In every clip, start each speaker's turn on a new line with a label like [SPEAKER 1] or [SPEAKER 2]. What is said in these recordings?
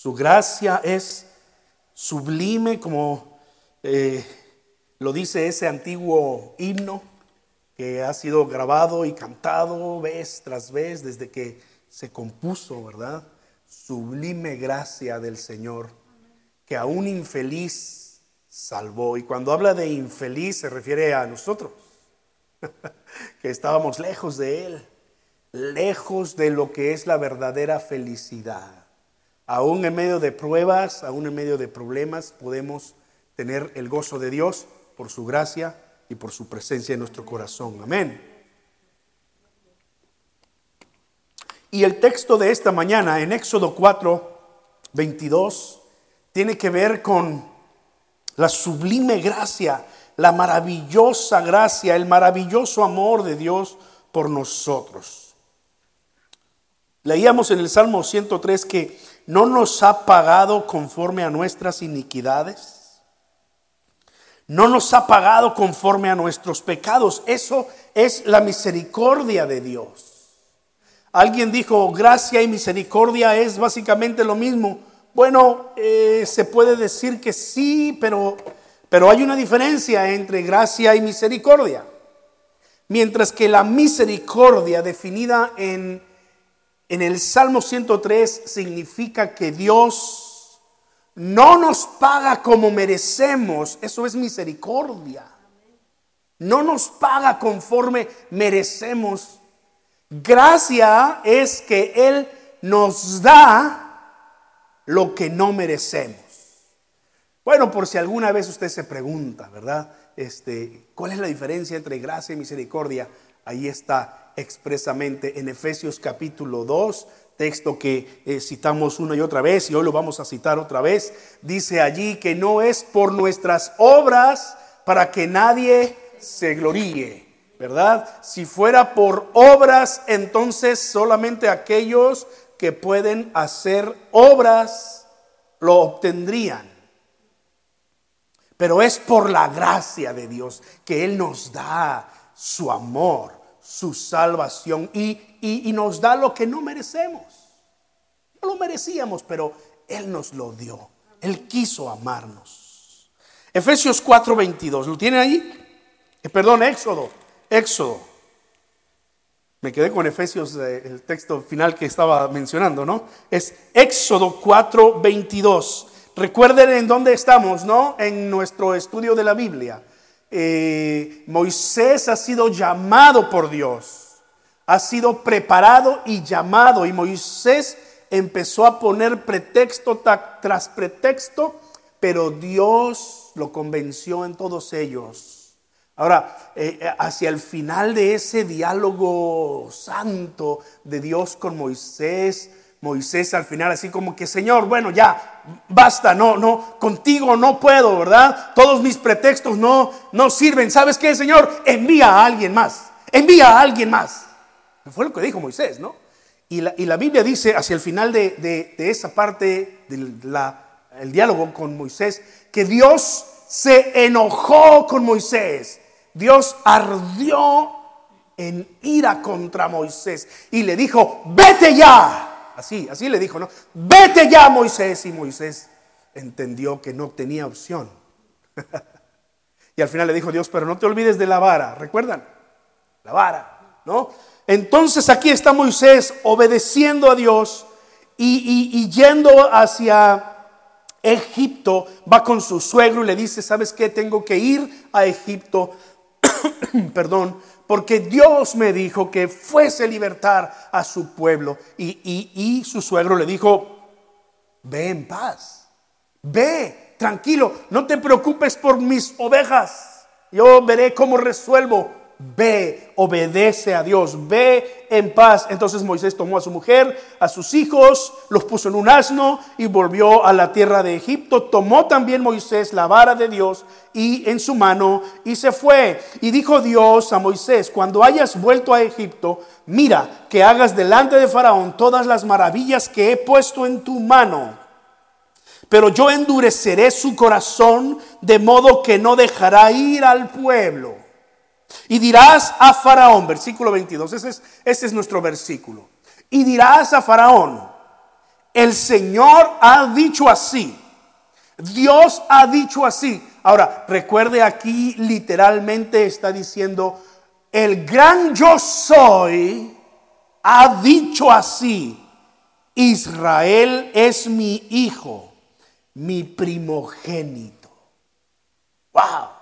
[SPEAKER 1] Su gracia es sublime como eh, lo dice ese antiguo himno que ha sido grabado y cantado vez tras vez desde que se compuso, ¿verdad? Sublime gracia del Señor, que a un infeliz salvó. Y cuando habla de infeliz se refiere a nosotros, que estábamos lejos de Él, lejos de lo que es la verdadera felicidad. Aún en medio de pruebas, aún en medio de problemas, podemos tener el gozo de Dios por su gracia y por su presencia en nuestro corazón. Amén. Y el texto de esta mañana en Éxodo 4, 22, tiene que ver con la sublime gracia, la maravillosa gracia, el maravilloso amor de Dios por nosotros. Leíamos en el Salmo 103 que no nos ha pagado conforme a nuestras iniquidades no nos ha pagado conforme a nuestros pecados. Eso es la misericordia de Dios. Alguien dijo, gracia y misericordia es básicamente lo mismo. Bueno, eh, se puede decir que sí, pero, pero hay una diferencia entre gracia y misericordia. Mientras que la misericordia definida en, en el Salmo 103 significa que Dios no nos paga como merecemos, eso es misericordia. No nos paga conforme merecemos. Gracia es que Él nos da lo que no merecemos. Bueno, por si alguna vez usted se pregunta, ¿verdad? Este, ¿Cuál es la diferencia entre gracia y misericordia? Ahí está expresamente en Efesios capítulo 2, texto que eh, citamos una y otra vez y hoy lo vamos a citar otra vez, dice allí que no es por nuestras obras para que nadie se gloríe, ¿verdad? Si fuera por obras, entonces solamente aquellos que pueden hacer obras lo obtendrían. Pero es por la gracia de Dios que Él nos da su amor, su salvación y y, nos da lo que no merecemos. No lo merecíamos, pero Él nos lo dio. Él quiso amarnos. Efesios 4:22, ¿lo tiene ahí? Eh, perdón, Éxodo, Éxodo. Me quedé con Efesios, eh, el texto final que estaba mencionando, ¿no? Es Éxodo 4:22. Recuerden en dónde estamos, ¿no? En nuestro estudio de la Biblia. Eh, Moisés ha sido llamado por Dios ha sido preparado y llamado. Y Moisés empezó a poner pretexto tras pretexto, pero Dios lo convenció en todos ellos. Ahora, eh, eh, hacia el final de ese diálogo santo de Dios con Moisés, Moisés al final así como que, Señor, bueno, ya, basta, no, no, contigo no puedo, ¿verdad? Todos mis pretextos no, no sirven. ¿Sabes qué, Señor? Envía a alguien más, envía a alguien más. Fue lo que dijo Moisés, ¿no? Y la, Biblia dice, hacia el final de, esa parte del diálogo con Moisés, que Dios se enojó con Moisés. Dios ardió en ira contra Moisés y le dijo, vete ya. Así, así le dijo, ¿no? Vete ya, Moisés. Y Moisés entendió que no tenía opción. y al final le dijo Dios, pero no te olvides de la vara. ¿Recuerdan? La vara, ¿no? Entonces aquí está Moisés obedeciendo a Dios y, yendo hacia Egipto, va con su suegro y le dice, ¿sabes qué? Tengo que ir a Egipto, perdón, porque Dios me dijo que fuese a libertar a su pueblo. Y, y su suegro le dijo, ve en paz, ve, tranquilo, no te preocupes por mis ovejas, yo veré cómo resuelvo ve, obedece a Dios, ve en paz. Entonces Moisés tomó a su mujer, a sus hijos, los puso en un asno y volvió a la tierra de Egipto. Tomó también Moisés la vara de Dios y en su mano y se fue. Y dijo Dios a Moisés, cuando hayas vuelto a Egipto, mira que hagas delante de Faraón todas las maravillas que he puesto en tu mano. Pero yo endureceré su corazón de modo que no dejará ir al pueblo. Y dirás a Faraón, versículo 22, ese es, ese es nuestro versículo. Y dirás a Faraón, El Señor ha dicho así. Dios ha dicho así. Ahora, recuerde aquí literalmente está diciendo, el gran yo soy ha dicho así, Israel es mi hijo, mi primogénito. ¡Wow!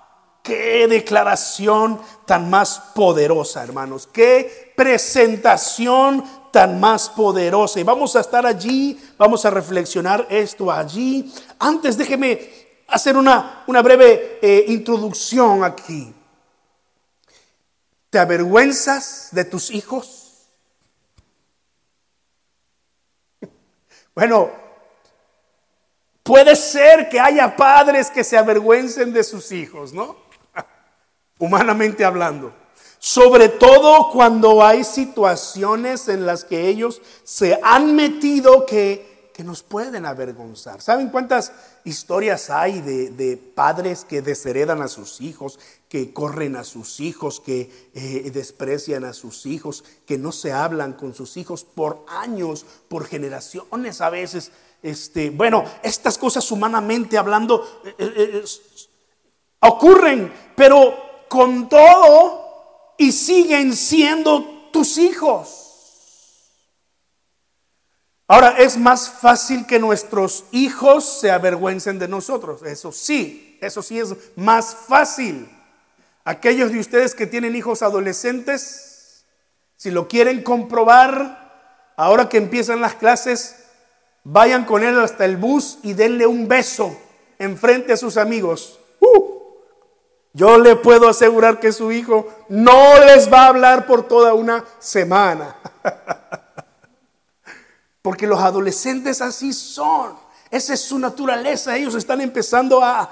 [SPEAKER 1] Qué declaración tan más poderosa, hermanos. Qué presentación tan más poderosa. Y vamos a estar allí, vamos a reflexionar esto allí. Antes déjeme hacer una, una breve eh, introducción aquí. ¿Te avergüenzas de tus hijos? Bueno, puede ser que haya padres que se avergüencen de sus hijos, ¿no? Humanamente hablando. Sobre todo cuando hay situaciones en las que ellos se han metido que, que nos pueden avergonzar. ¿Saben cuántas historias hay de, de, padres que desheredan a sus hijos, que corren a sus hijos, que eh, desprecian a sus hijos, que no se hablan con sus hijos por años, por generaciones a veces? Este, bueno, estas cosas humanamente hablando eh, eh, ocurren, pero con todo y siguen siendo tus hijos. Ahora, es más fácil que nuestros hijos se avergüencen de nosotros. Eso sí, eso sí es más fácil. Aquellos de ustedes que tienen hijos adolescentes, si lo quieren comprobar, ahora que empiezan las clases, vayan con él hasta el bus y denle un beso enfrente a sus amigos. Yo le puedo asegurar que su hijo no les va a hablar por toda una semana. Porque los adolescentes así son. Esa es su naturaleza. Ellos están empezando a,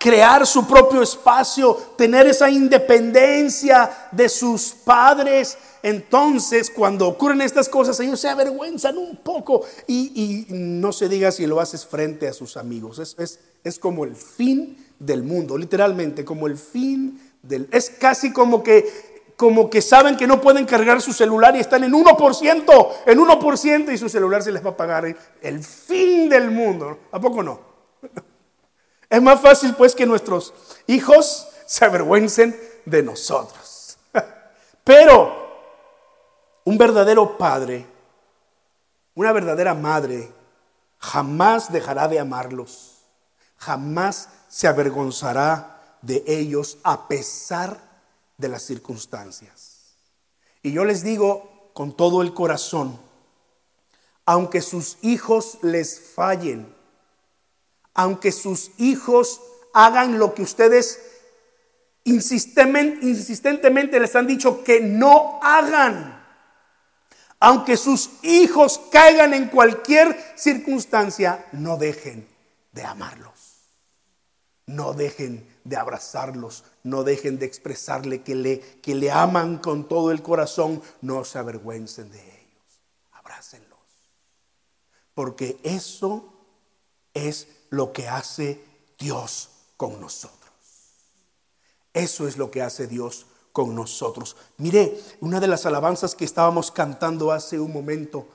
[SPEAKER 1] crear su propio espacio, tener esa independencia de sus padres. Entonces, cuando ocurren estas cosas, ellos se avergüenzan un poco. Y, no se diga si lo haces frente a sus amigos. Es, es como el fin del mundo, literalmente, como el fin del... Es casi como que como que saben que no pueden cargar su celular y están en 1%, en 1% y su celular se les va a pagar el fin del mundo. ¿A poco no? Es más fácil pues que nuestros hijos se avergüencen de nosotros. Pero un verdadero padre, una verdadera madre, jamás dejará de amarlos, jamás se avergonzará de ellos a pesar de las circunstancias. Y yo les digo con todo el corazón, aunque sus hijos les fallen, aunque sus hijos hagan lo que ustedes insistentemente les han dicho que no hagan, aunque sus hijos caigan en cualquier circunstancia, no dejen de amarlos. No dejen de abrazarlos, no dejen de expresarle que le, que le aman con todo el corazón, no se avergüencen de ellos, abrácenlos. Porque eso es lo que hace Dios con nosotros. Eso es lo que hace Dios con nosotros. Mire, una de las alabanzas que estábamos cantando hace un momento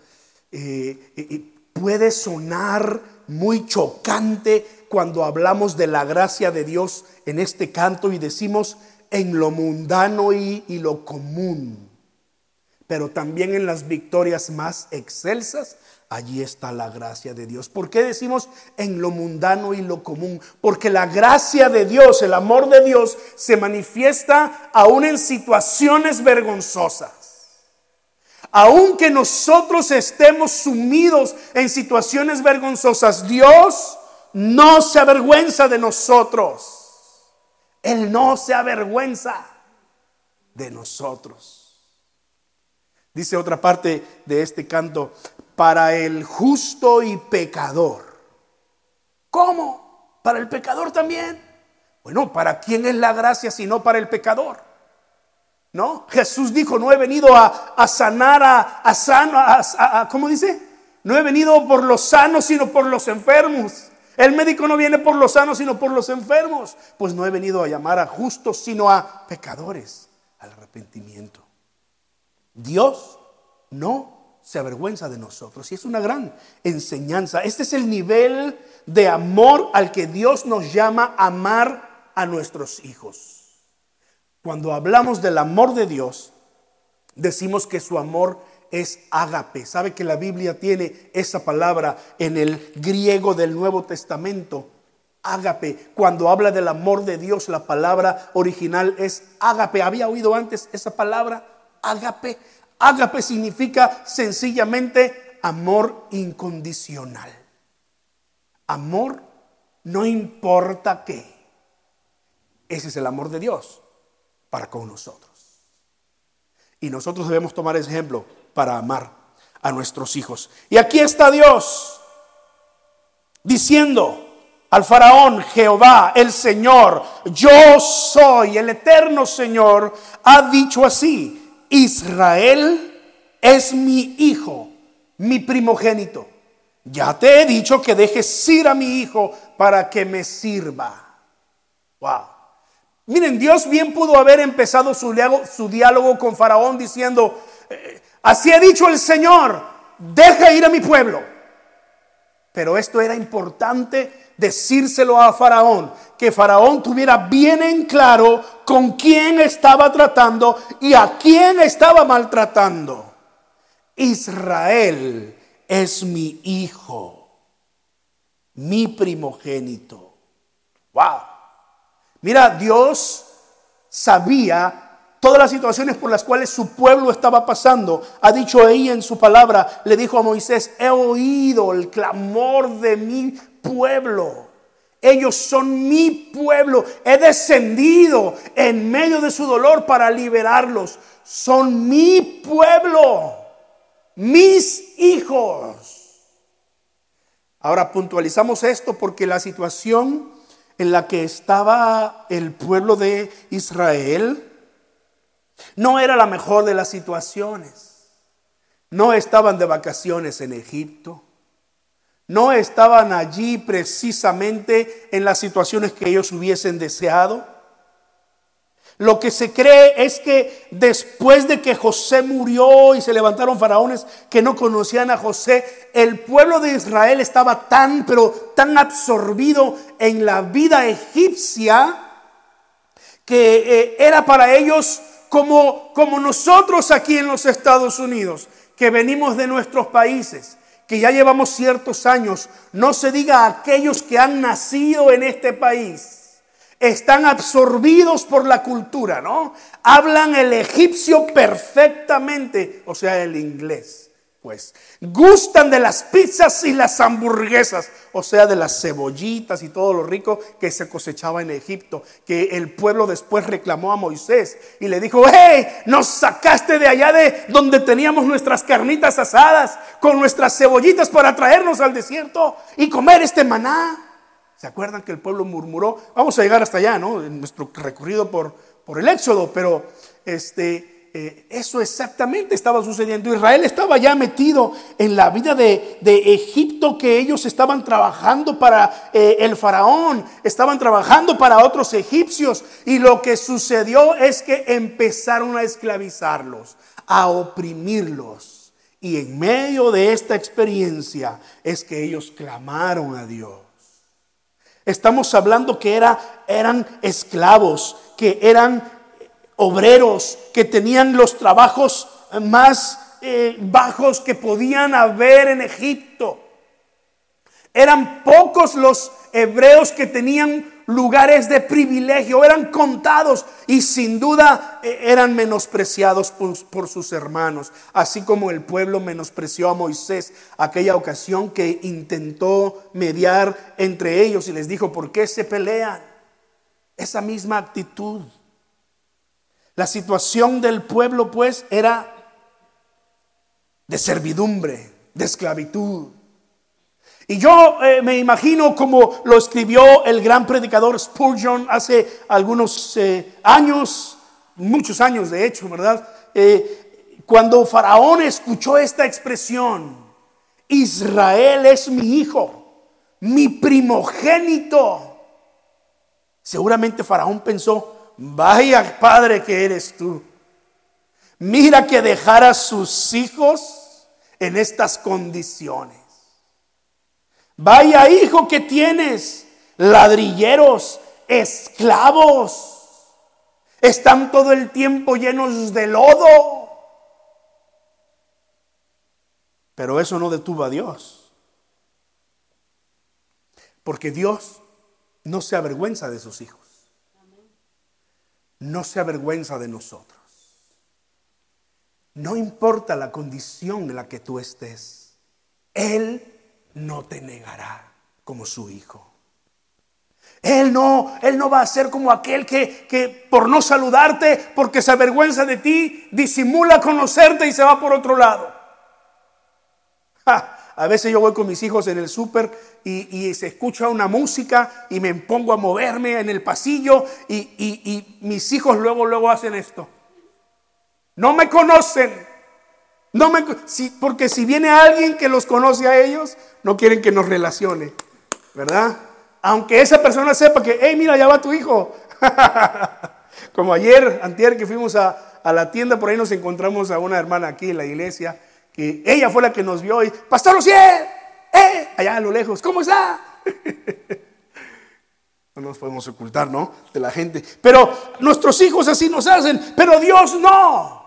[SPEAKER 1] eh, eh, eh, puede sonar muy chocante cuando hablamos de la gracia de Dios en este canto y decimos en lo mundano y, lo común, pero también en las victorias más excelsas, allí está la gracia de Dios. ¿Por qué decimos en lo mundano y lo común? Porque la gracia de Dios, el amor de Dios, se manifiesta aún en situaciones vergonzosas. Aunque nosotros estemos sumidos en situaciones vergonzosas, Dios no se avergüenza de nosotros. Él no se avergüenza de nosotros. Dice otra parte de este canto, para el justo y pecador. ¿Cómo? ¿Para el pecador también? Bueno, ¿para quién es la gracia si no para el pecador? ¿No? Jesús dijo, no he venido a, sanar a, a sano, ¿cómo dice? No he venido por los sanos, sino por los enfermos. El médico no viene por los sanos, sino por los enfermos. Pues no he venido a llamar a justos, sino a pecadores al arrepentimiento. Dios no se avergüenza de nosotros. Y es una gran enseñanza. Este es el nivel de amor al que Dios nos llama a amar a nuestros hijos. Cuando hablamos del amor de Dios, decimos que su amor es ágape. ¿Sabe que la Biblia tiene esa palabra en el griego del Nuevo Testamento? Ágape. Cuando habla del amor de Dios, la palabra original es ágape. ¿Había oído antes esa palabra? Ágape. Ágape significa sencillamente amor incondicional. Amor no importa qué. Ese es el amor de Dios para con nosotros. Y nosotros debemos tomar ejemplo para amar a nuestros hijos. Y aquí está Dios diciendo al faraón, Jehová, el Señor, yo soy el eterno Señor, ha dicho así, Israel es mi hijo, mi primogénito. Ya te he dicho que dejes ir a mi hijo para que me sirva. Wow. Miren, Dios bien pudo haber empezado su diálogo, con Faraón diciendo, eh, así ha dicho el Señor, deja ir a mi pueblo. Pero esto era importante decírselo a Faraón, que Faraón tuviera bien en claro con quién estaba tratando y a quién estaba maltratando. Israel es mi hijo, mi primogénito. Wow. Mira, Dios sabía todas las situaciones por las cuales su pueblo estaba pasando. Ha dicho ahí en su palabra, le dijo a Moisés, he oído el clamor de mi pueblo. Ellos son mi pueblo. He descendido en medio de su dolor para liberarlos. Son mi pueblo, mis hijos. Ahora puntualizamos esto porque la situación en la que estaba el pueblo de Israel no era la mejor de las situaciones. No estaban de vacaciones en Egipto. No estaban allí precisamente en las situaciones que ellos hubiesen deseado. Lo que se cree es que después de que José murió y se levantaron faraones que no conocían a José, el pueblo de Israel estaba tan, pero tan absorbido en la vida egipcia que eh, era para ellos como, como nosotros aquí en los Estados Unidos, que venimos de nuestros países que ya llevamos ciertos años, no se diga a aquellos que han nacido en este país están absorbidos por la cultura, ¿no? Hablan el egipcio perfectamente, o sea, el inglés. Pues gustan de las pizzas y las hamburguesas, o sea, de las cebollitas y todo lo rico que se cosechaba en Egipto, que el pueblo después reclamó a Moisés y le dijo, hey, nos sacaste de allá de donde teníamos nuestras carnitas asadas con nuestras cebollitas para traernos al desierto y comer este maná. ¿Se acuerdan que el pueblo murmuró? Vamos a llegar hasta allá, ¿no? En nuestro recorrido por, por el Éxodo, pero este, eh, eso exactamente estaba sucediendo. Israel estaba ya metido en la vida de, Egipto que ellos estaban trabajando para eh, el faraón, estaban trabajando para otros egipcios y lo que sucedió es que empezaron a esclavizarlos, a oprimirlos. Y en medio de esta experiencia es que ellos clamaron a Dios. Estamos hablando que era, eran esclavos, que eran obreros, que tenían los trabajos más eh, bajos que podían haber en Egipto. Eran pocos los hebreos que tenían lugares de privilegio, eran contados y sin duda eh, eran menospreciados por, sus hermanos, así como el pueblo menospreció a Moisés aquella ocasión que intentó mediar entre ellos y les dijo, ¿por qué se pelean? Esa misma actitud. La situación del pueblo pues era de servidumbre, de esclavitud. Y yo eh, me imagino como lo escribió el gran predicador Spurgeon hace algunos eh, años, muchos años de hecho, ¿verdad? Eh, cuando Faraón escuchó esta expresión, Israel es mi hijo, mi primogénito. Seguramente Faraón pensó, vaya padre que eres tú. Mira que dejar a sus hijos en estas condiciones. Vaya hijo que tienes, ladrilleros, esclavos, están todo el tiempo llenos de lodo. Pero eso no detuvo a Dios. Porque Dios no se avergüenza de sus hijos. No se avergüenza de nosotros. No importa la condición en la que tú estés, Él no te negará como su hijo. Él no, Él no va a ser como aquel que, que por no saludarte, porque se avergüenza de ti, disimula conocerte y se va por otro lado. A veces yo voy con mis hijos en el súper y, se escucha una música y me pongo a moverme en el pasillo y, mis hijos luego, luego hacen esto. No me conocen. No me, si, porque si viene alguien que los conoce a ellos, no quieren que nos relacione, ¿verdad? Aunque esa persona sepa que, hey, mira, ya va tu hijo. Como ayer, antier que fuimos a, a, la tienda, por ahí nos encontramos a una hermana aquí en la iglesia, que ella fue la que nos vio y, Pastor Lucier, eh, allá a lo lejos, ¿cómo está? no nos podemos ocultar, ¿no? De la gente. Pero nuestros hijos así nos hacen, pero Dios no.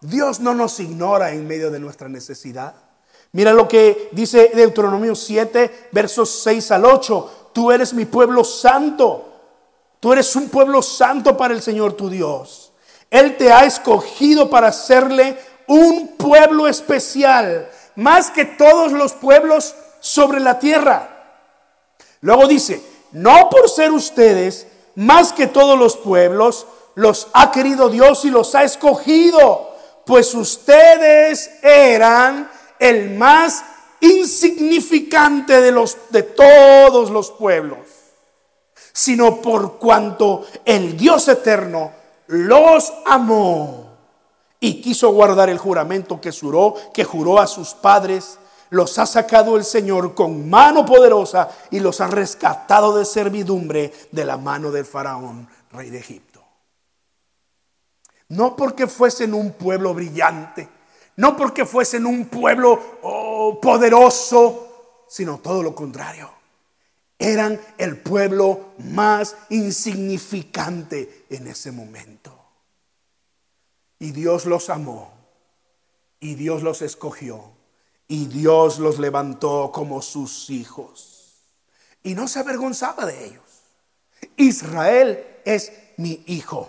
[SPEAKER 1] Dios no nos ignora en medio de nuestra necesidad. Mira lo que dice Deuteronomio 7, versos 6 al 8. Tú eres mi pueblo santo. Tú eres un pueblo santo para el Señor tu Dios. Él te ha escogido para hacerle un pueblo especial, más que todos los pueblos sobre la tierra. Luego dice, no por ser ustedes más que todos los pueblos, los ha querido Dios y los ha escogido pues ustedes eran el más insignificante de, los, de todos los pueblos, sino por cuanto el Dios eterno los amó y quiso guardar el juramento que juró, que juró a sus padres, los ha sacado el Señor con mano poderosa y los ha rescatado de servidumbre de la mano del faraón, rey de Egipto. No porque fuesen un pueblo brillante, no porque fuesen un pueblo oh, poderoso, sino todo lo contrario. Eran el pueblo más insignificante en ese momento. Y Dios los amó, y Dios los escogió, y Dios los levantó como sus hijos. Y no se avergonzaba de ellos. Israel es mi hijo.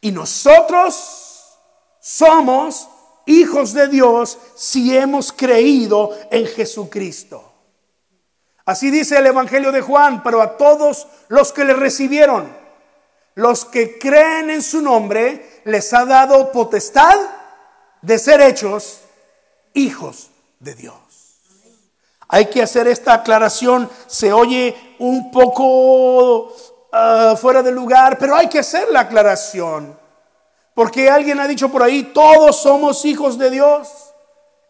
[SPEAKER 1] Y nosotros somos hijos de Dios si hemos creído en Jesucristo. Así dice el Evangelio de Juan, pero a todos los que le recibieron, los que creen en su nombre, les ha dado potestad de ser hechos hijos de Dios. Hay que hacer esta aclaración, se oye un poco Ah, fuera de lugar, pero hay que hacer la aclaración. Porque alguien ha dicho por ahí, todos somos hijos de Dios.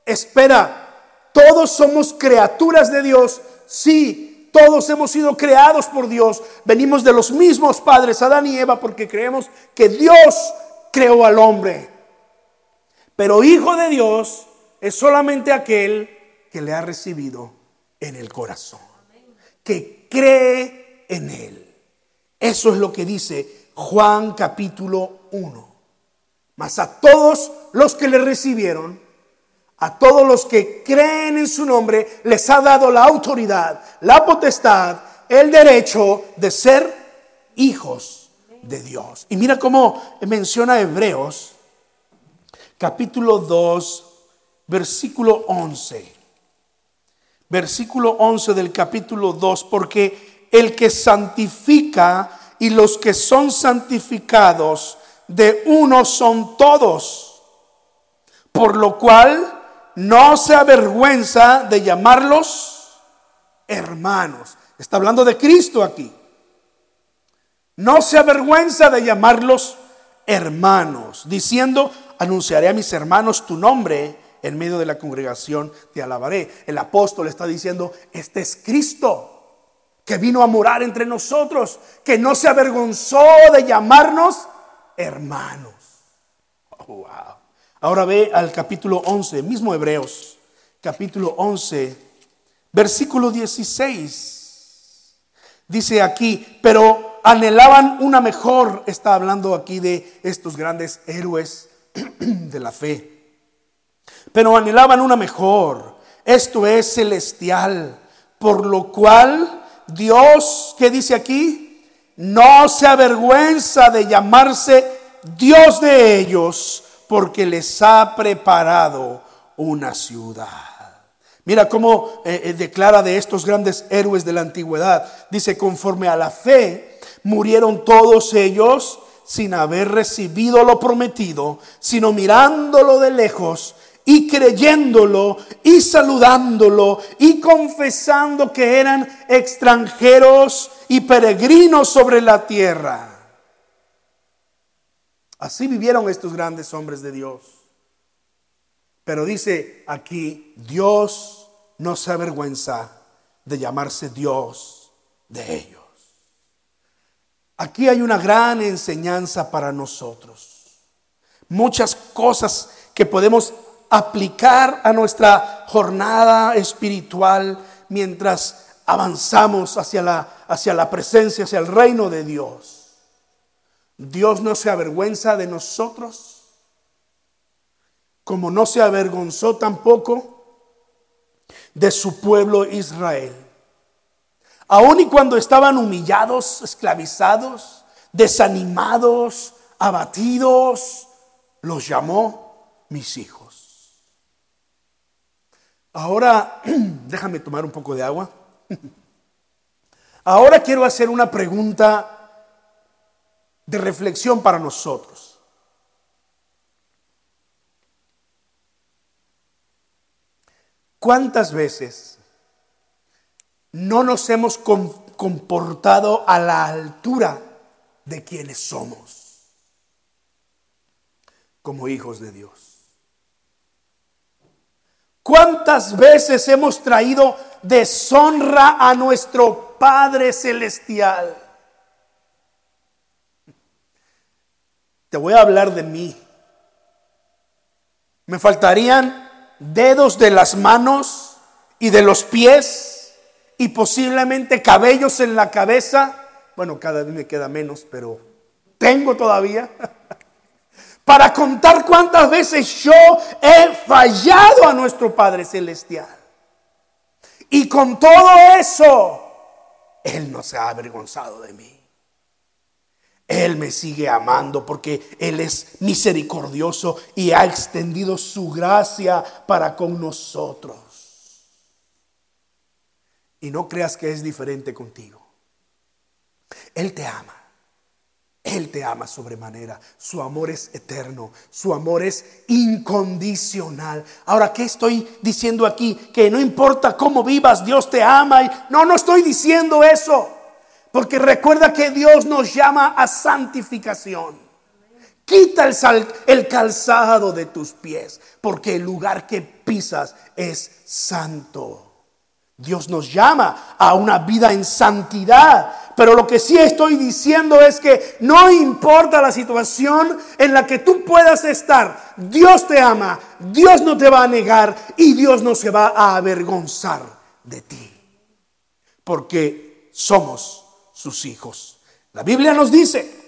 [SPEAKER 1] Espera, todos somos criaturas de Dios. Sí, todos hemos sido creados por Dios. Venimos de los mismos padres, Adán y Eva, porque creemos que Dios creó al hombre. Pero hijo de Dios es solamente aquel que le ha recibido en el corazón, que cree en él. Eso es lo que dice Juan capítulo 1. Mas a todos los que le recibieron, a todos los que creen en su nombre, les ha dado la autoridad, la potestad, el derecho de ser hijos de Dios. Y mira cómo menciona Hebreos capítulo 2, versículo 11. Versículo 11 del capítulo 2, porque el que santifica y los que son santificados de uno son todos. Por lo cual no se avergüenza de llamarlos hermanos. Está hablando de Cristo aquí. No se avergüenza de llamarlos hermanos, diciendo, anunciaré a mis hermanos tu nombre en medio de la congregación, te alabaré. El apóstol está diciendo, este es Cristo que vino a morar entre nosotros, que no se avergonzó de llamarnos hermanos. Oh, Ahora ve al capítulo 11, mismo Hebreos, capítulo 11, versículo 16. Dice aquí, pero anhelaban una mejor, está hablando aquí de estos grandes héroes de la fe, pero anhelaban una mejor, esto es celestial, por lo cual Dios, ¿qué dice aquí? No se avergüenza de llamarse Dios de ellos, porque les ha preparado una ciudad. Mira cómo eh, eh, declara de estos grandes héroes de la antigüedad. Dice, conforme a la fe, murieron todos ellos sin haber recibido lo prometido, sino mirándolo de lejos y creyéndolo y saludándolo y confesando que eran extranjeros y peregrinos sobre la tierra. Así vivieron estos grandes hombres de Dios. Pero dice aquí, Dios no se avergüenza de llamarse Dios de ellos. Aquí hay una gran enseñanza para nosotros. Muchas cosas que podemos aplicar a nuestra jornada espiritual mientras avanzamos hacia la, hacia la presencia, hacia el reino de Dios. Dios no se avergüenza de nosotros como no se avergonzó tampoco de su pueblo Israel. Aun y cuando estaban humillados, esclavizados, desanimados, abatidos, los llamó mis hijos. Ahora, déjame tomar un poco de agua. Ahora quiero hacer una pregunta de reflexión para nosotros. ¿Cuántas veces no nos hemos comportado a la altura de quienes somos como hijos de Dios? ¿Cuántas veces hemos traído deshonra a nuestro Padre Celestial? Te voy a hablar de mí. Me faltarían dedos de las manos y de los pies y posiblemente cabellos en la cabeza. Bueno, cada vez me queda menos, pero tengo todavía. Para contar cuántas veces yo he fallado a nuestro Padre Celestial. Y con todo eso, Él no se ha avergonzado de mí. Él me sigue amando porque Él es misericordioso y ha extendido su gracia para con nosotros. Y no creas que es diferente contigo. Él te ama. Él te ama sobremanera. Su amor es eterno. Su amor es incondicional. Ahora, ¿qué estoy diciendo aquí? Que no importa cómo vivas, Dios te ama. No, no estoy diciendo eso. Porque recuerda que Dios nos llama a santificación. Quita el, el, calzado de tus pies, porque el lugar que pisas es santo. Dios nos llama a una vida en santidad. Pero lo que sí estoy diciendo es que no importa la situación en la que tú puedas estar, Dios te ama, Dios no te va a negar y Dios no se va a avergonzar de ti. Porque somos sus hijos. La Biblia nos dice,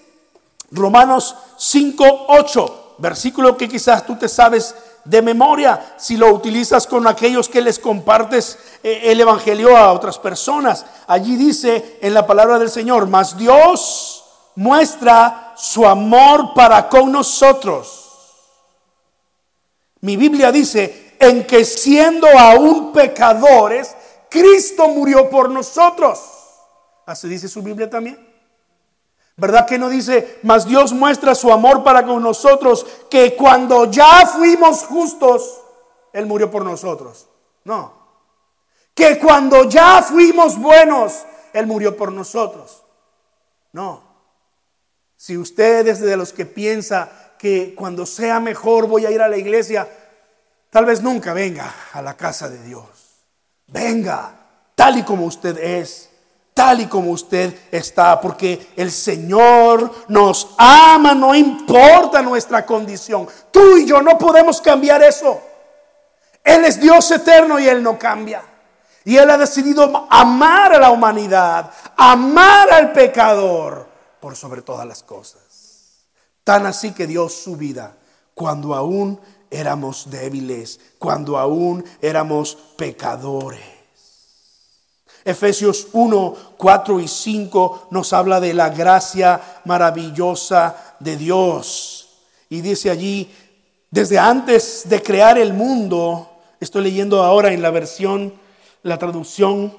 [SPEAKER 1] Romanos 5, 8, versículo que quizás tú te sabes de memoria si lo utilizas con aquellos que les compartes eh, el Evangelio a otras personas. Allí dice en la palabra del Señor, mas Dios muestra su amor para con nosotros. Mi Biblia dice, en que siendo aún pecadores, Cristo murió por nosotros. Así dice su Biblia también. ¿Verdad que no dice, mas Dios muestra su amor para con nosotros, que cuando ya fuimos justos, Él murió por nosotros? No. Que cuando ya fuimos buenos, Él murió por nosotros. No. Si usted es de los que piensa que cuando sea mejor voy a ir a la iglesia, tal vez nunca venga a la casa de Dios. Venga tal y como usted es tal y como usted está, porque el Señor nos ama, no importa nuestra condición. Tú y yo no podemos cambiar eso. Él es Dios eterno y Él no cambia. Y Él ha decidido amar a la humanidad, amar al pecador por sobre todas las cosas. Tan así que dio su vida cuando aún éramos débiles, cuando aún éramos pecadores. Efesios 1, 4 y 5 nos habla de la gracia maravillosa de Dios. Y dice allí, desde antes de crear el mundo, estoy leyendo ahora en la versión, la traducción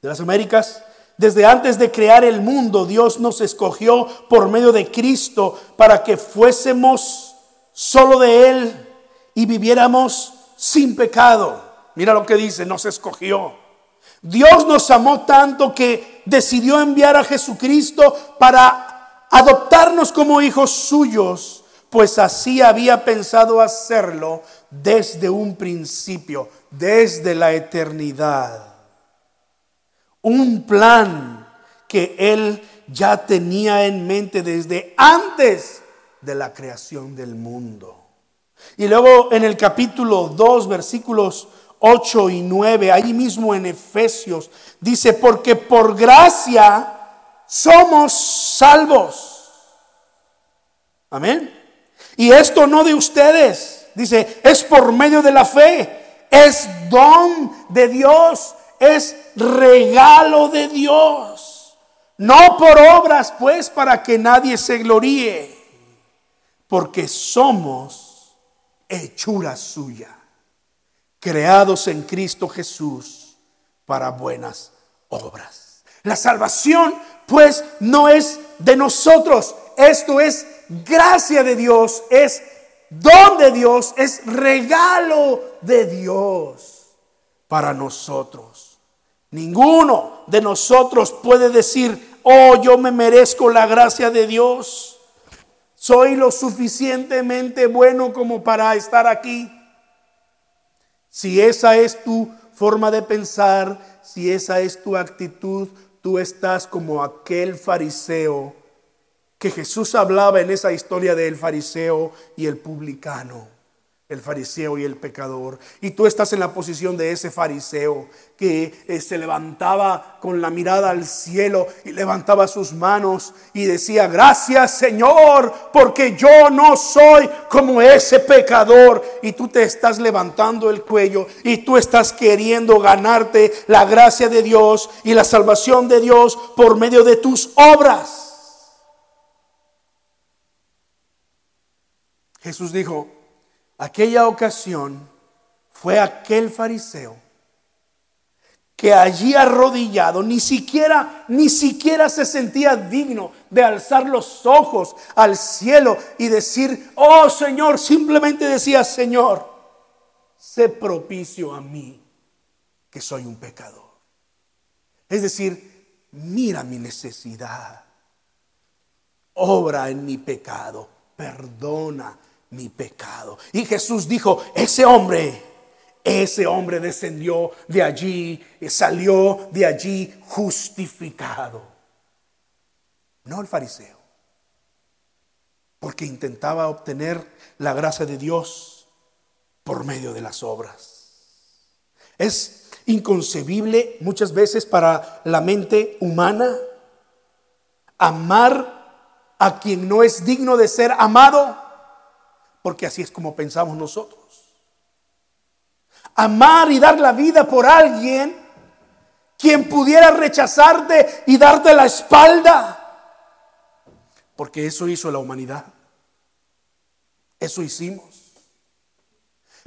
[SPEAKER 1] de las Américas, desde antes de crear el mundo, Dios nos escogió por medio de Cristo para que fuésemos solo de Él y viviéramos sin pecado. Mira lo que dice, nos escogió. Dios nos amó tanto que decidió enviar a Jesucristo para adoptarnos como hijos suyos, pues así había pensado hacerlo desde un principio, desde la eternidad. Un plan que Él ya tenía en mente desde antes de la creación del mundo. Y luego en el capítulo 2, versículos 8 y 9, ahí mismo en Efesios, dice, porque por gracia somos salvos. Amén. Y esto no de ustedes, dice, es por medio de la fe, es don de Dios, es regalo de Dios. No por obras, pues, para que nadie se gloríe, porque somos hechura suya creados en Cristo Jesús para buenas obras. La salvación pues no es de nosotros, esto es gracia de Dios, es don de Dios, es regalo de Dios para nosotros. Ninguno de nosotros puede decir, oh, yo me merezco la gracia de Dios. Soy lo suficientemente bueno como para estar aquí. Si esa es tu forma de pensar, si esa es tu actitud, tú estás como aquel fariseo que Jesús hablaba en esa historia del fariseo y el publicano el fariseo y el pecador. Y tú estás en la posición de ese fariseo que eh, se levantaba con la mirada al cielo y levantaba sus manos y decía, gracias Señor, porque yo no soy como ese pecador. Y tú te estás levantando el cuello y tú estás queriendo ganarte la gracia de Dios y la salvación de Dios por medio de tus obras. Jesús dijo, aquella ocasión fue aquel fariseo que allí arrodillado ni siquiera ni siquiera se sentía digno de alzar los ojos al cielo y decir, "Oh Señor", simplemente decía, "Señor, sé propicio a mí, que soy un pecador." Es decir, mira mi necesidad. Obra en mi pecado, perdona mi pecado. Y Jesús dijo, ese hombre, ese hombre descendió de allí, salió de allí justificado. No el fariseo, porque intentaba obtener la gracia de Dios por medio de las obras. Es inconcebible muchas veces para la mente humana amar a quien no es digno de ser amado porque así es como pensamos nosotros. Amar y dar la vida por alguien quien pudiera rechazarte y darte la espalda. Porque eso hizo la humanidad. Eso hicimos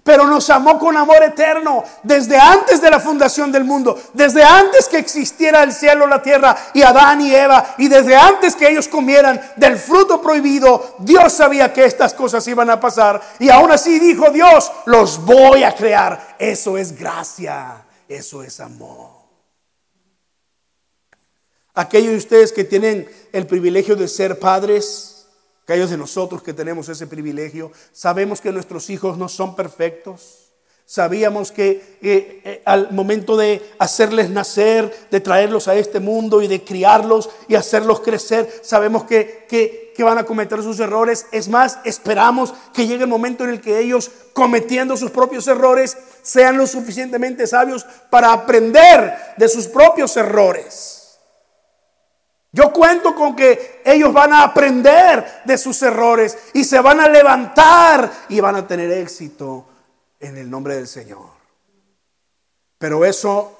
[SPEAKER 1] pero nos amó con amor eterno desde antes de la fundación del mundo, desde antes que existiera el cielo, la tierra y Adán y Eva, y desde antes que ellos comieran del fruto prohibido, Dios sabía que estas cosas iban a pasar y aún así dijo Dios, los voy a crear. Eso es gracia, eso es amor. Aquellos de ustedes que tienen el privilegio de ser padres, Aquellos de nosotros que tenemos ese privilegio, sabemos que nuestros hijos no son perfectos. Sabíamos que eh, eh, al momento de hacerles nacer, de traerlos a este mundo y de criarlos y hacerlos crecer, sabemos que, que que, van a cometer sus errores. Es más, esperamos que llegue el momento en el que ellos, cometiendo sus propios errores, sean lo suficientemente sabios para aprender de sus propios errores. Yo cuento con que ellos van a aprender de sus errores y se van a levantar y van a tener éxito en el nombre del Señor. Pero eso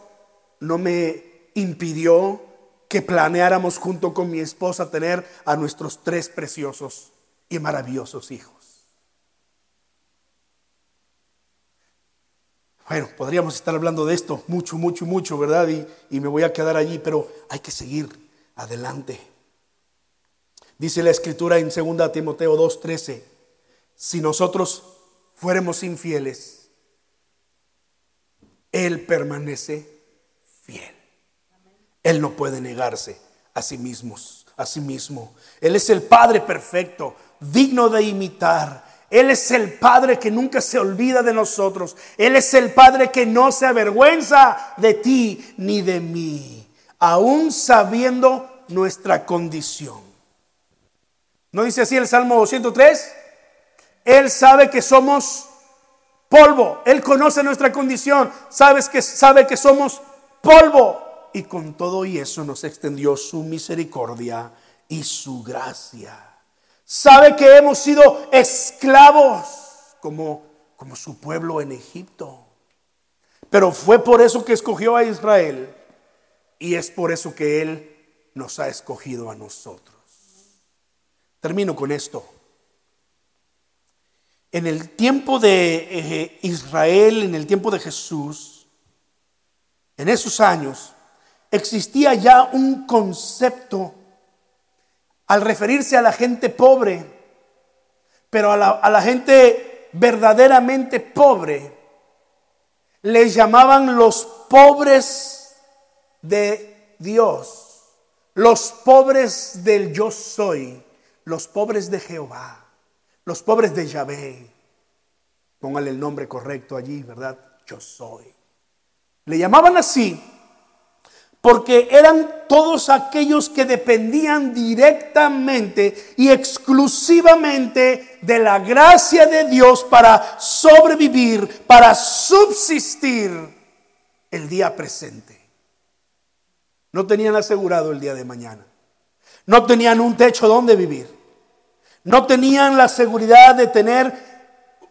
[SPEAKER 1] no me impidió que planeáramos junto con mi esposa tener a nuestros tres preciosos y maravillosos hijos. Bueno, podríamos estar hablando de esto mucho, mucho, mucho, ¿verdad? Y, y me voy a quedar allí, pero hay que seguir adelante. Dice la escritura en 2 Timoteo 2:13, si nosotros fuéramos infieles, Él permanece fiel. Él no puede negarse a sí mismo, a sí mismo. Él es el Padre perfecto, digno de imitar. Él es el Padre que nunca se olvida de nosotros. Él es el Padre que no se avergüenza de ti ni de mí, aún sabiendo nuestra condición. ¿No dice así el Salmo 103? Él sabe que somos polvo. Él conoce nuestra condición. Sabes que sabe que somos polvo y con todo y eso nos extendió su misericordia y su gracia. Sabe que hemos sido esclavos como, como su pueblo en Egipto. Pero fue por eso que escogió a Israel y es por eso que Él nos ha escogido a nosotros. Termino con esto. En el tiempo de eh, Israel, en el tiempo de Jesús, en esos años, existía ya un concepto al referirse a la gente pobre, pero a la, gente verdaderamente pobre, les llamaban los pobres de Dios, los pobres del yo soy, los pobres de Jehová, los pobres de Yahvé. Póngale el nombre correcto allí, ¿verdad? Yo soy. Le llamaban así porque eran todos aquellos que dependían directamente y exclusivamente de la gracia de Dios para sobrevivir, para subsistir el día presente. No tenían asegurado el día de mañana. No tenían un techo donde vivir. No tenían la seguridad de tener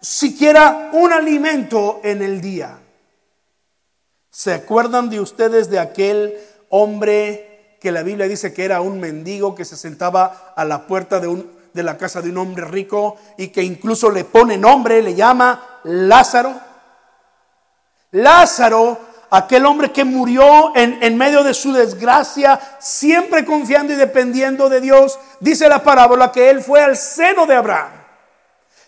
[SPEAKER 1] siquiera un alimento en el día. ¿Se acuerdan de ustedes de aquel hombre que la Biblia dice que era un mendigo que se sentaba a la puerta de, un, de la casa de un hombre rico y que incluso le pone nombre, le llama Lázaro? Lázaro, aquel hombre que murió en, en medio de su desgracia, siempre confiando y dependiendo de Dios, dice la parábola que él fue al seno de Abraham.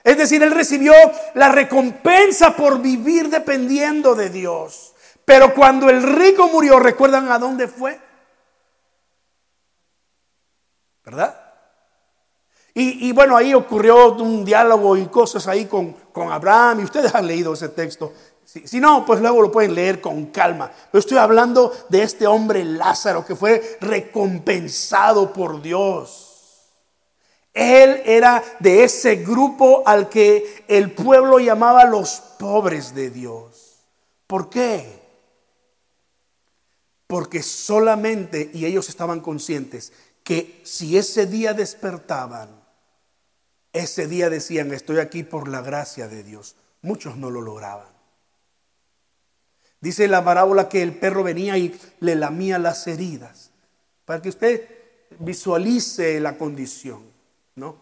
[SPEAKER 1] Es decir, él recibió la recompensa por vivir dependiendo de Dios. Pero cuando el rico murió, ¿recuerdan a dónde fue? ¿Verdad? Y, bueno, ahí ocurrió un diálogo y cosas ahí con, con Abraham, y ustedes han leído ese texto. Si, no, pues luego lo pueden leer con calma. Pero estoy hablando de este hombre Lázaro que fue recompensado por Dios. Él era de ese grupo al que el pueblo llamaba los pobres de Dios. ¿Por qué? Porque solamente, y ellos estaban conscientes, que si ese día despertaban, ese día decían, estoy aquí por la gracia de Dios. Muchos no lo lograban. Dice la parábola que el perro venía y le lamía las heridas, para que usted visualice la condición, ¿no?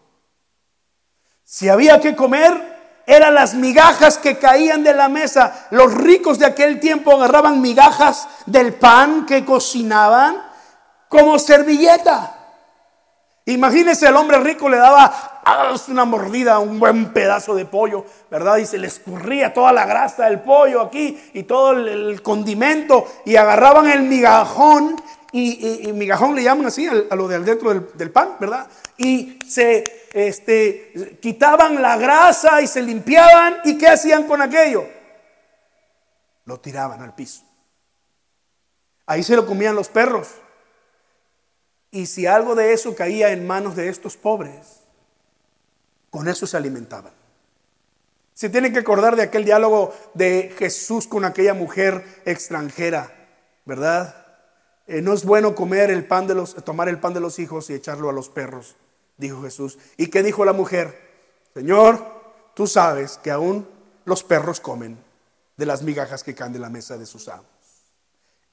[SPEAKER 1] Si había que comer, eran las migajas que caían de la mesa. Los ricos de aquel tiempo agarraban migajas del pan que cocinaban como servilleta. Imagínese, el hombre rico le daba una mordida, un buen pedazo de pollo, ¿verdad? Y se le escurría toda la grasa del pollo aquí y todo el, condimento y agarraban el migajón y, migajón le llaman así a, lo de al dentro del, del pan, ¿verdad? Y se este, quitaban la grasa y se limpiaban. ¿Y qué hacían con aquello? Lo tiraban al piso. Ahí se lo comían los perros. Y si algo de eso caía en manos de estos pobres, con eso se alimentaban. Se tienen que acordar de aquel diálogo de Jesús con aquella mujer extranjera, ¿verdad? Eh, no es bueno comer el pan de los, tomar el pan de los hijos y echarlo a los perros, dijo Jesús. ¿Y qué dijo la mujer? Señor, tú sabes que aún los perros comen de las migajas que caen de la mesa de sus amos.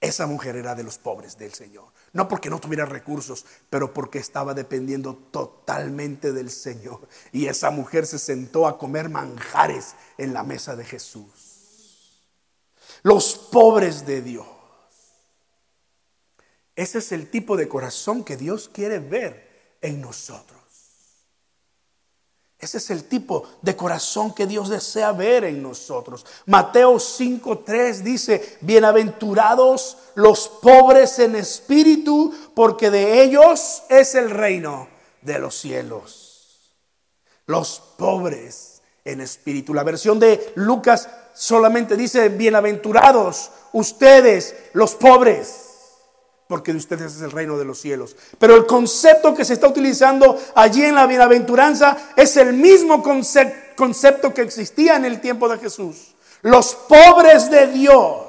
[SPEAKER 1] Esa mujer era de los pobres del Señor. No porque no tuviera recursos, pero porque estaba dependiendo totalmente del Señor. Y esa mujer se sentó a comer manjares en la mesa de Jesús. Los pobres de Dios. Ese es el tipo de corazón que Dios quiere ver en nosotros. Ese es el tipo de corazón que Dios desea ver en nosotros. Mateo 5:3 dice, bienaventurados los pobres en espíritu, porque de ellos es el reino de los cielos. Los pobres en espíritu. La versión de Lucas solamente dice, bienaventurados ustedes los pobres porque de ustedes es el reino de los cielos. Pero el concepto que se está utilizando allí en la bienaventuranza es el mismo concepto que existía en el tiempo de Jesús. Los pobres de Dios.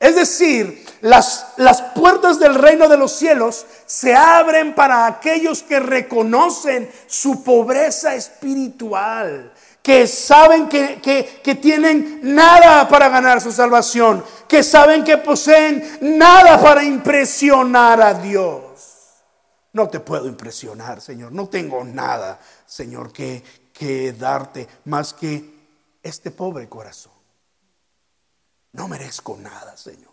[SPEAKER 1] Es decir, las, las puertas del reino de los cielos se abren para aquellos que reconocen su pobreza espiritual, que saben que, que, tienen nada para ganar su salvación, que saben que poseen nada para impresionar a Dios. No te puedo impresionar, Señor, no tengo nada, Señor, que, que darte más que este pobre corazón. No merezco nada, Señor.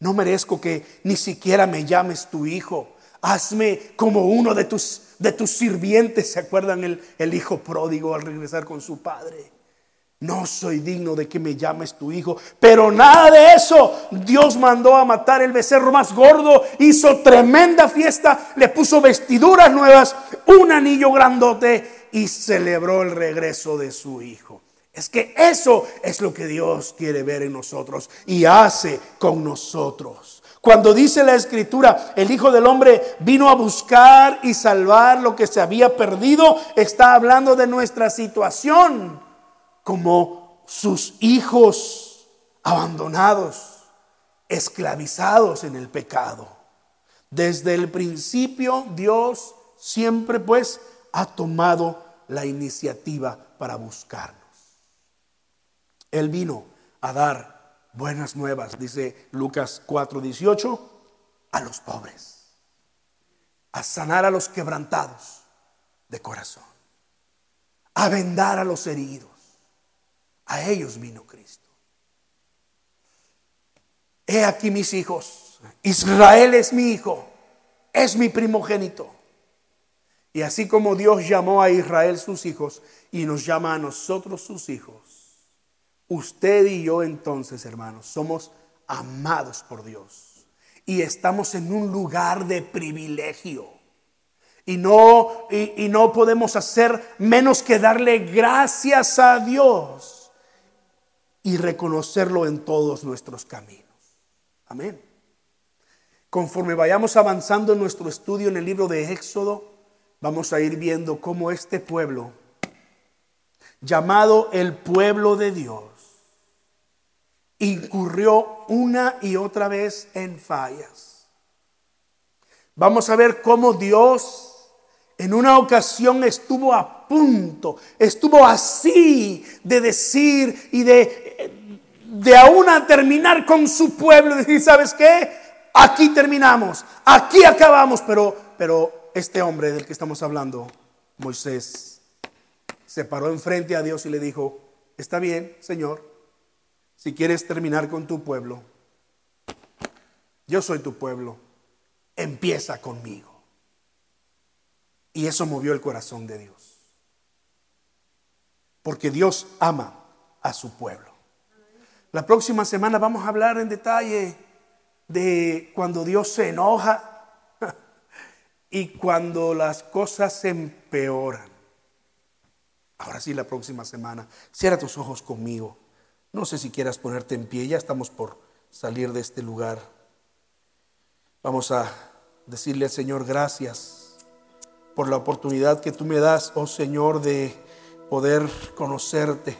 [SPEAKER 1] No merezco que ni siquiera me llames tu hijo. Hazme como uno de tus de tus sirvientes, ¿se acuerdan el, el hijo pródigo al regresar con su padre? No soy digno de que me llames tu hijo. Pero nada de eso. Dios mandó a matar el becerro más gordo. Hizo tremenda fiesta. Le puso vestiduras nuevas. Un anillo grandote. Y celebró el regreso de su hijo. Es que eso es lo que Dios quiere ver en nosotros. Y hace con nosotros. Cuando dice la escritura, el Hijo del Hombre vino a buscar y salvar lo que se había perdido, está hablando de nuestra situación como sus hijos abandonados, esclavizados en el pecado. Desde el principio Dios siempre pues ha tomado la iniciativa para buscarnos. Él vino a dar buenas nuevas, dice Lucas 4:18, a los pobres, a sanar a los quebrantados de corazón, a vendar a los heridos. A ellos vino Cristo. He aquí mis hijos, Israel es mi hijo, es mi primogénito. Y así como Dios llamó a Israel sus hijos y nos llama a nosotros sus hijos, Usted y yo entonces, hermanos, somos amados por Dios y estamos en un lugar de privilegio. Y no, y, no podemos hacer menos que darle gracias a Dios y reconocerlo en todos nuestros caminos. Amén. Conforme vayamos avanzando en nuestro estudio en el libro de Éxodo, vamos a ir viendo cómo este pueblo, llamado el pueblo de Dios, incurrió una y otra vez en fallas. Vamos a ver cómo Dios en una ocasión estuvo a punto, estuvo así de decir y de, de aún a terminar con su pueblo, decir, ¿sabes qué? Aquí terminamos, aquí acabamos, pero, pero este hombre del que estamos hablando, Moisés, se paró enfrente a Dios y le dijo, está bien, Señor, si quieres terminar con tu pueblo, yo soy tu pueblo, empieza conmigo. Y eso movió el corazón de Dios. Porque Dios ama a su pueblo. La próxima semana vamos a hablar en detalle de cuando Dios se enoja y cuando las cosas se empeoran. Ahora sí, la próxima semana. Cierra tus ojos conmigo. No sé si quieras ponerte en pie, ya estamos por salir de este lugar. Vamos a decirle al Señor gracias por la oportunidad que tú me das, oh Señor, de poder conocerte.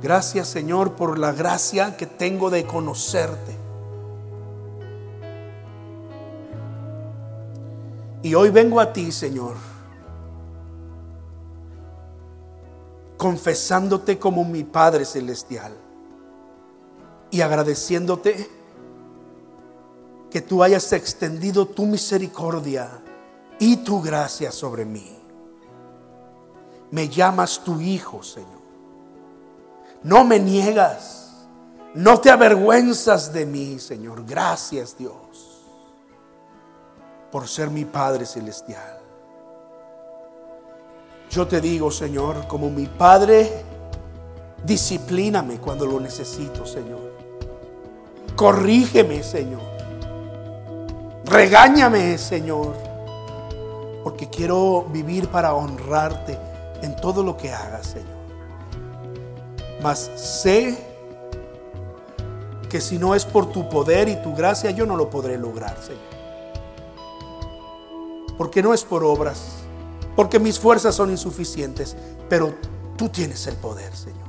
[SPEAKER 1] Gracias Señor por la gracia que tengo de conocerte. Y hoy vengo a ti, Señor, confesándote como mi Padre Celestial y agradeciéndote que tú hayas extendido tu misericordia y tu gracia sobre mí. Me llamas tu Hijo, Señor. No me niegas. No te avergüenzas de mí, Señor. Gracias, Dios, por ser mi Padre Celestial. Yo te digo, Señor, como mi Padre, disciplíname cuando lo necesito, Señor. Corrígeme, Señor. Regáñame, Señor. Porque quiero vivir para honrarte en todo lo que hagas, Señor. Mas sé que si no es por tu poder y tu gracia, yo no lo podré lograr, Señor. Porque no es por obras, porque mis fuerzas son insuficientes, pero tú tienes el poder, Señor.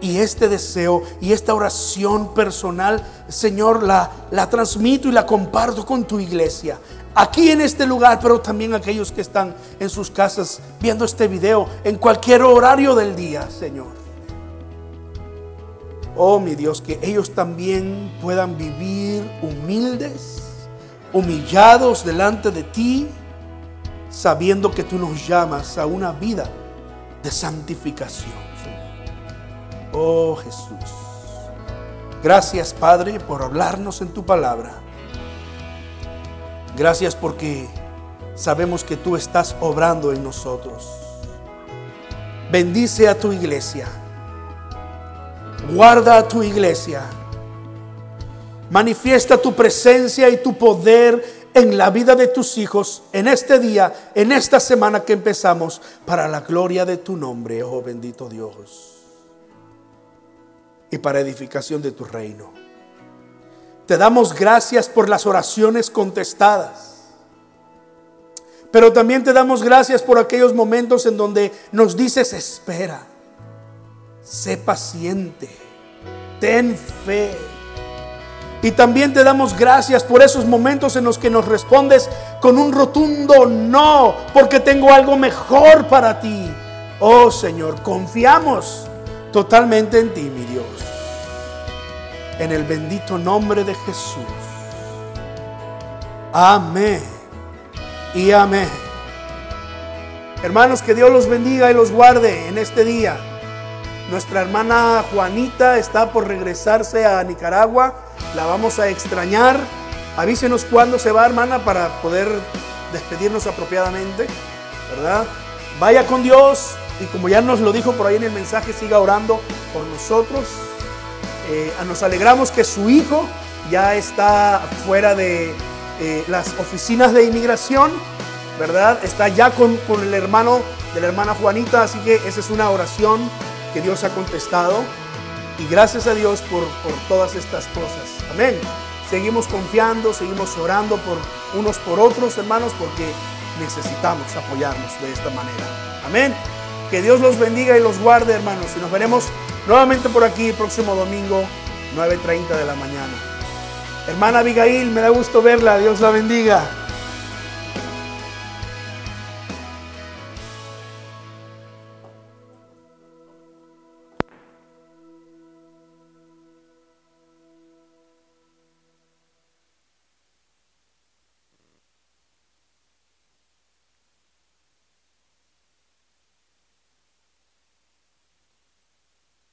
[SPEAKER 1] Y este deseo y esta oración personal, Señor, la, la transmito y la comparto con tu iglesia. Aquí en este lugar, pero también aquellos que están en sus casas viendo este video en cualquier horario del día, Señor. Oh, mi Dios, que ellos también puedan vivir humildes, humillados delante de ti, sabiendo que tú nos llamas a una vida de santificación. Oh Jesús. Gracias Padre por hablarnos en tu palabra. Gracias porque sabemos que tú estás obrando en nosotros. Bendice a tu iglesia. Guarda a tu iglesia. Manifiesta tu presencia y tu poder en la vida de tus hijos en este día, en esta semana que empezamos, para la gloria de tu nombre, oh bendito Dios y para edificación de tu reino. Te damos gracias por las oraciones contestadas. Pero también te damos gracias por aquellos momentos en donde nos dices, espera, sé paciente, ten fe. Y también te damos gracias por esos momentos en los que nos respondes con un rotundo no, porque tengo algo mejor para ti. Oh Señor, confiamos totalmente en ti, mi Dios. En el bendito nombre de Jesús. Amén. Y amén. Hermanos, que Dios los bendiga y los guarde en este día. Nuestra hermana Juanita está por regresarse a Nicaragua. La vamos a extrañar. Avísenos cuándo se va, hermana, para poder despedirnos apropiadamente. ¿Verdad? Vaya con Dios. Y como ya nos lo dijo por ahí en el mensaje, siga orando por nosotros. Eh, nos alegramos que su hijo ya está fuera de eh, las oficinas de inmigración, ¿verdad? Está ya con, el hermano de la hermana Juanita, así que esa es una oración que Dios ha contestado. Y gracias a Dios por, por todas estas cosas. Amén. Seguimos confiando, seguimos orando por unos por otros, hermanos, porque necesitamos apoyarnos de esta manera. Amén. Que Dios los bendiga y los guarde, hermanos. Y nos veremos nuevamente por aquí el próximo domingo, 9.30 de la mañana. Hermana Abigail, me da gusto verla. Dios la bendiga.